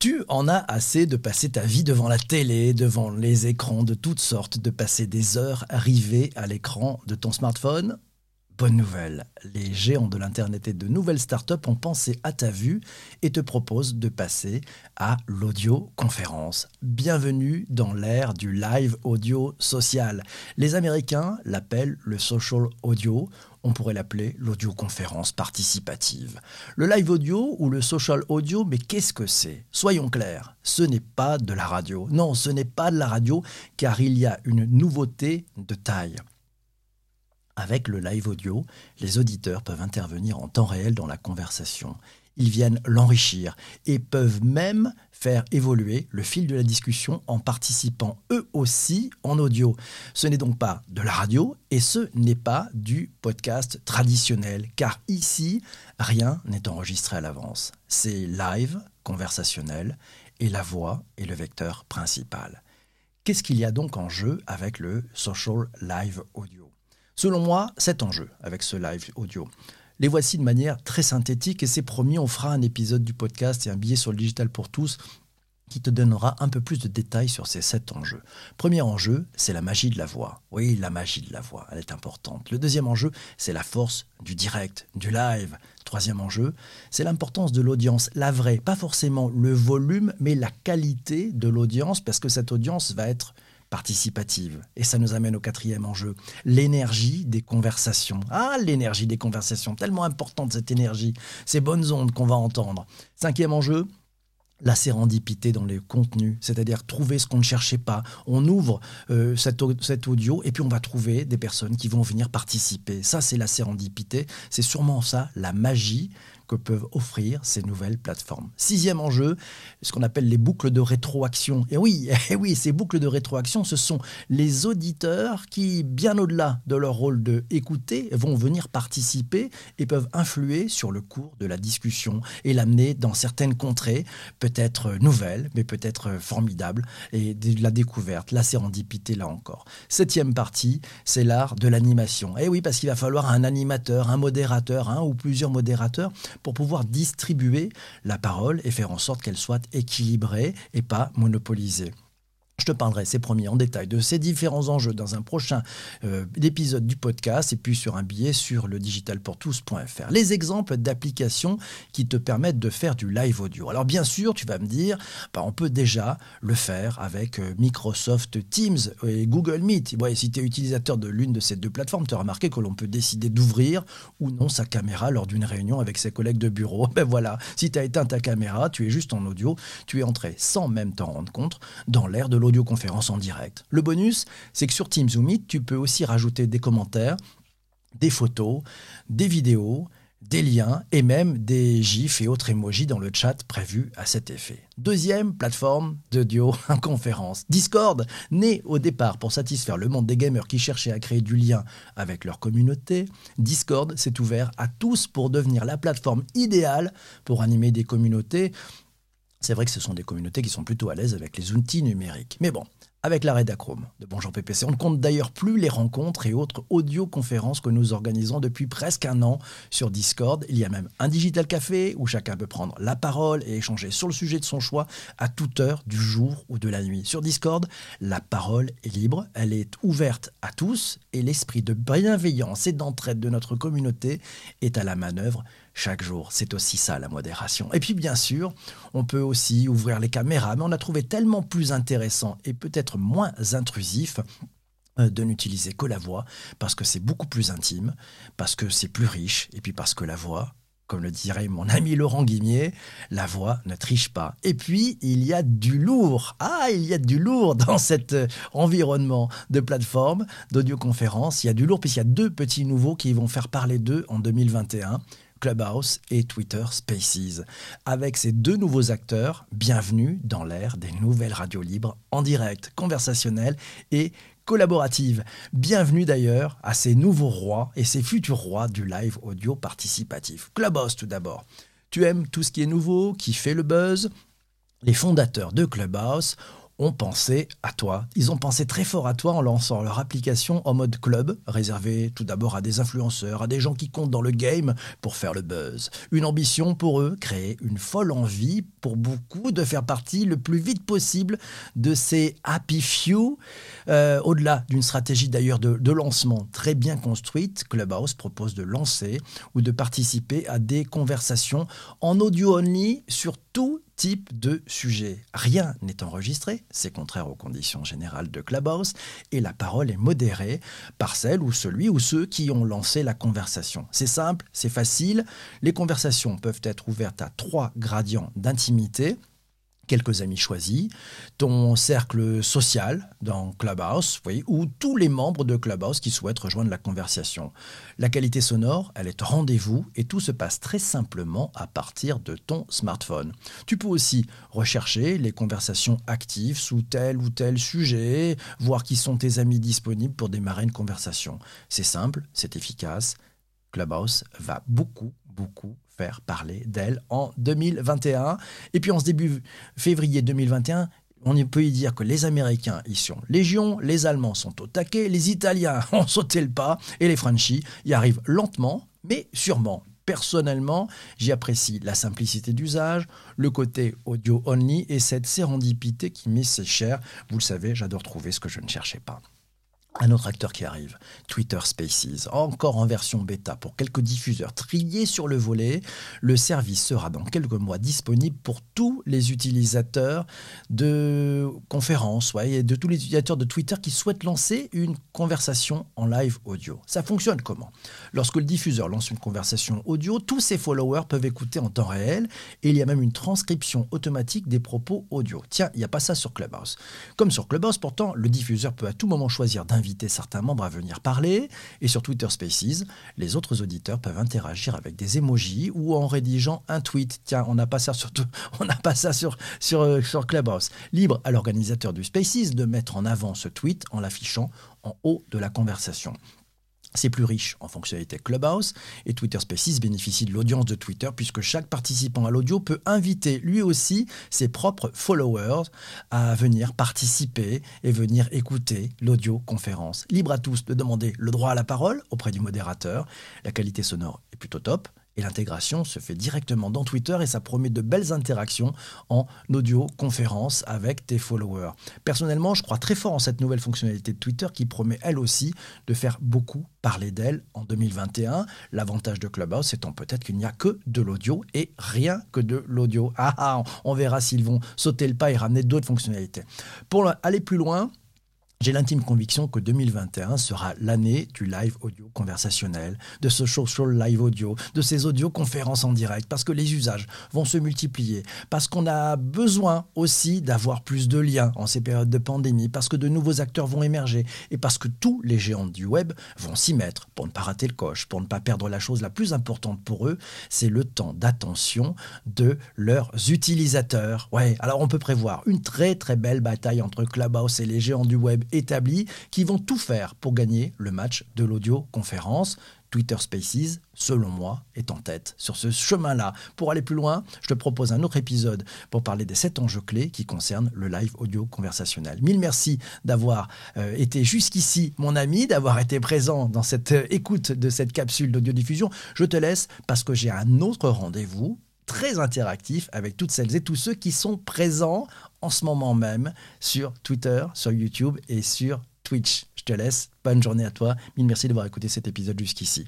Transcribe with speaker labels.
Speaker 1: Tu en as assez de passer ta vie devant la télé, devant les écrans de toutes sortes, de passer des heures rivées à l'écran de ton smartphone? Bonne nouvelle, les géants de l'Internet et de nouvelles startups ont pensé à ta vue et te proposent de passer à l'audioconférence. Bienvenue dans l'ère du live audio social. Les Américains l'appellent le social audio, on pourrait l'appeler l'audioconférence participative. Le live audio ou le social audio, mais qu'est-ce que c'est? Soyons clairs, ce n'est pas de la radio. Non, ce n'est pas de la radio car il y a une nouveauté de taille. Avec le live audio, les auditeurs peuvent intervenir en temps réel dans la conversation. Ils viennent l'enrichir et peuvent même faire évoluer le fil de la discussion en participant eux aussi en audio. Ce n'est donc pas de la radio et ce n'est pas du podcast traditionnel, car ici, rien n'est enregistré à l'avance. C'est live, conversationnel, et la voix est le vecteur principal. Qu'est-ce qu'il y a donc en jeu avec le social live audio? Selon moi, cet enjeu avec ce live audio. Les voici de manière très synthétique et c'est promis, on fera un épisode du podcast et un billet sur le digital pour tous qui te donnera un peu plus de détails sur ces sept enjeux. Premier enjeu, c'est la magie de la voix. Oui, la magie de la voix, elle est importante. Le deuxième enjeu, c'est la force du direct, du live. Troisième enjeu, c'est l'importance de l'audience, la vraie, pas forcément le volume, mais la qualité de l'audience, parce que cette audience va être participative. Et ça nous amène au quatrième enjeu, l'énergie des conversations. Ah, l'énergie des conversations, tellement importante cette énergie, ces bonnes ondes qu'on va entendre. Cinquième enjeu, la sérendipité dans les contenus, c'est-à-dire trouver ce qu'on ne cherchait pas. On ouvre euh, cet, cet, audio et puis on va trouver des personnes qui vont venir participer. Ça, c'est la sérendipité. C'est sûrement ça, la magie que peuvent offrir ces nouvelles plateformes. Sixième enjeu, ce qu'on appelle les boucles de rétroaction. Et oui, et oui, ces boucles de rétroaction, ce sont les auditeurs qui, bien au-delà de leur rôle de écouter, vont venir participer et peuvent influer sur le cours de la discussion et l'amener dans certaines contrées, peut-être nouvelles, mais peut-être formidables, et de la découverte, la sérendipité là encore. Septième partie, c'est l'art de l'animation. Et oui, parce qu'il va falloir un animateur, un modérateur, un ou plusieurs modérateurs pour pouvoir distribuer la parole et faire en sorte qu'elle soit équilibrée et pas monopolisée. Je te parlerai, c'est promis, en détail de ces différents enjeux dans un prochain euh, épisode du podcast et puis sur un billet sur le digitalpourtous.fr. Les exemples d'applications qui te permettent de faire du live audio. Alors bien sûr, tu vas me dire, bah, on peut déjà le faire avec euh, Microsoft Teams et Google Meet. si tu es utilisateur de l'une de ces deux plateformes, tu as remarqué que l'on peut décider d'ouvrir ou non sa caméra lors d'une réunion avec ses collègues de bureau. Ben voilà, si tu as éteint ta caméra, tu es juste en audio, tu es entré sans même t'en rendre compte dans l'air de audioconférence en direct. Le bonus, c'est que sur Teams ou Meet, tu peux aussi rajouter des commentaires, des photos, des vidéos, des liens et même des gifs et autres emojis dans le chat prévu à cet effet. Deuxième plateforme d'audio conférence. Discord, né au départ pour satisfaire le monde des gamers qui cherchaient à créer du lien avec leur communauté, Discord s'est ouvert à tous pour devenir la plateforme idéale pour animer des communautés c'est vrai que ce sont des communautés qui sont plutôt à l'aise avec les outils numériques. Mais bon, avec l'arrêt d'Achrome de Bonjour PPC. On ne compte d'ailleurs plus les rencontres et autres audioconférences que nous organisons depuis presque un an sur Discord. Il y a même un digital café où chacun peut prendre la parole et échanger sur le sujet de son choix à toute heure du jour ou de la nuit. Sur Discord, la parole est libre, elle est ouverte à tous et l'esprit de bienveillance et d'entraide de notre communauté est à la manœuvre chaque jour. C'est aussi ça la modération. Et puis bien sûr, on peut aussi ouvrir les caméras, mais on a trouvé tellement plus intéressant et peut-être moins intrusif euh, de n'utiliser que la voix, parce que c'est beaucoup plus intime, parce que c'est plus riche, et puis parce que la voix, comme le dirait mon ami Laurent Guimier, la voix ne triche pas. Et puis, il y a du lourd. Ah, il y a du lourd dans cet euh, environnement de plateforme, d'audioconférence. Il y a du lourd, puisqu'il y a deux petits nouveaux qui vont faire parler d'eux en 2021. Clubhouse et Twitter Spaces. Avec ces deux nouveaux acteurs, bienvenue dans l'ère des nouvelles radios libres en direct, conversationnelles et collaboratives. Bienvenue d'ailleurs à ces nouveaux rois et ces futurs rois du live audio participatif. Clubhouse tout d'abord. Tu aimes tout ce qui est nouveau, qui fait le buzz? Les fondateurs de Clubhouse ont pensé à toi. Ils ont pensé très fort à toi en lançant leur application en mode club, réservée tout d'abord à des influenceurs, à des gens qui comptent dans le game pour faire le buzz. Une ambition pour eux, créer une folle envie pour beaucoup de faire partie le plus vite possible de ces happy few. Euh, au-delà d'une stratégie d'ailleurs de, de lancement très bien construite, Clubhouse propose de lancer ou de participer à des conversations en audio only sur tout type de sujet. Rien n'est enregistré, c'est contraire aux conditions générales de Clubhouse, et la parole est modérée par celle ou celui ou ceux qui ont lancé la conversation. C'est simple, c'est facile, les conversations peuvent être ouvertes à trois gradients d'intimité quelques amis choisis, ton cercle social dans Clubhouse, oui, ou tous les membres de Clubhouse qui souhaitent rejoindre la conversation. La qualité sonore, elle est au rendez-vous et tout se passe très simplement à partir de ton smartphone. Tu peux aussi rechercher les conversations actives sous tel ou tel sujet, voir qui sont tes amis disponibles pour démarrer une conversation. C'est simple, c'est efficace. Clubhouse va beaucoup, beaucoup faire parler d'elle en 2021. Et puis en ce début février 2021, on peut y dire que les Américains y sont légion, les Allemands sont au taquet, les Italiens ont sauté le pas et les Frenchies y arrivent lentement, mais sûrement. Personnellement, j'y apprécie la simplicité d'usage, le côté audio only et cette sérendipité qui m'est si chère. Vous le savez, j'adore trouver ce que je ne cherchais pas. Un autre acteur qui arrive, Twitter Spaces, encore en version bêta pour quelques diffuseurs triés sur le volet. Le service sera dans quelques mois disponible pour tous les utilisateurs de conférences et de tous les utilisateurs de Twitter qui souhaitent lancer une conversation en live audio. Ça fonctionne comment? Lorsque le diffuseur lance une conversation audio, tous ses followers peuvent écouter en temps réel et il y a même une transcription automatique des propos audio. Tiens, il n'y a pas ça sur Clubhouse. Comme sur Clubhouse, pourtant, le diffuseur peut à tout moment choisir d'inviter inviter certains membres à venir parler. Et sur Twitter Spaces, les autres auditeurs peuvent interagir avec des emojis ou en rédigeant un tweet. Tiens, on n'a pas ça sur, on n'a pas ça sur, sur, euh, sur Clubhouse. Libre à l'organisateur du Spaces de mettre en avant ce tweet en l'affichant en haut de la conversation. C'est plus riche en fonctionnalités Clubhouse et Twitter Spaces bénéficie de l'audience de Twitter puisque chaque participant à l'audio peut inviter lui aussi ses propres followers à venir participer et venir écouter l'audio conférence. Libre à tous de demander le droit à la parole auprès du modérateur. La qualité sonore est plutôt top et l'intégration se fait directement dans Twitter et ça promet de belles interactions en audio conférence avec tes followers. Personnellement, je crois très fort en cette nouvelle fonctionnalité de Twitter qui promet elle aussi de faire beaucoup parler d'elle en 2021. L'avantage de Clubhouse étant peut-être qu'il n'y a que de l'audio et rien que de l'audio. Ah, ah, on verra s'ils vont sauter le pas et ramener d'autres fonctionnalités. Pour aller plus loin, j'ai l'intime conviction que 2021 sera l'année du live audio conversationnel, de ce social live audio, de ces audioconférences en direct, parce que les usages vont se multiplier, parce qu'on a besoin aussi d'avoir plus de liens en ces périodes de pandémie, parce que de nouveaux acteurs vont émerger, et parce que tous les géants du web vont s'y mettre pour ne pas rater le coche, pour ne pas perdre la chose la plus importante pour eux, c'est le temps d'attention de leurs utilisateurs. Ouais, alors on peut prévoir une très très belle bataille entre Clubhouse et les géants du web établis qui vont tout faire pour gagner le match de l'audio-conférence. Twitter Spaces, selon moi, est en tête sur ce chemin-là. Pour aller plus loin, je te propose un autre épisode pour parler des sept enjeux clés qui concernent le live audio conversationnel. Mille merci d'avoir euh, été jusqu'ici, mon ami, d'avoir été présent dans cette euh, écoute de cette capsule d'audiodiffusion. Je te laisse parce que j'ai un autre rendez-vous très interactif avec toutes celles et tous ceux qui sont présents en ce moment même sur Twitter, sur YouTube et sur Twitch. Je te laisse. Bonne journée à toi. Mille merci d'avoir écouté cet épisode jusqu'ici.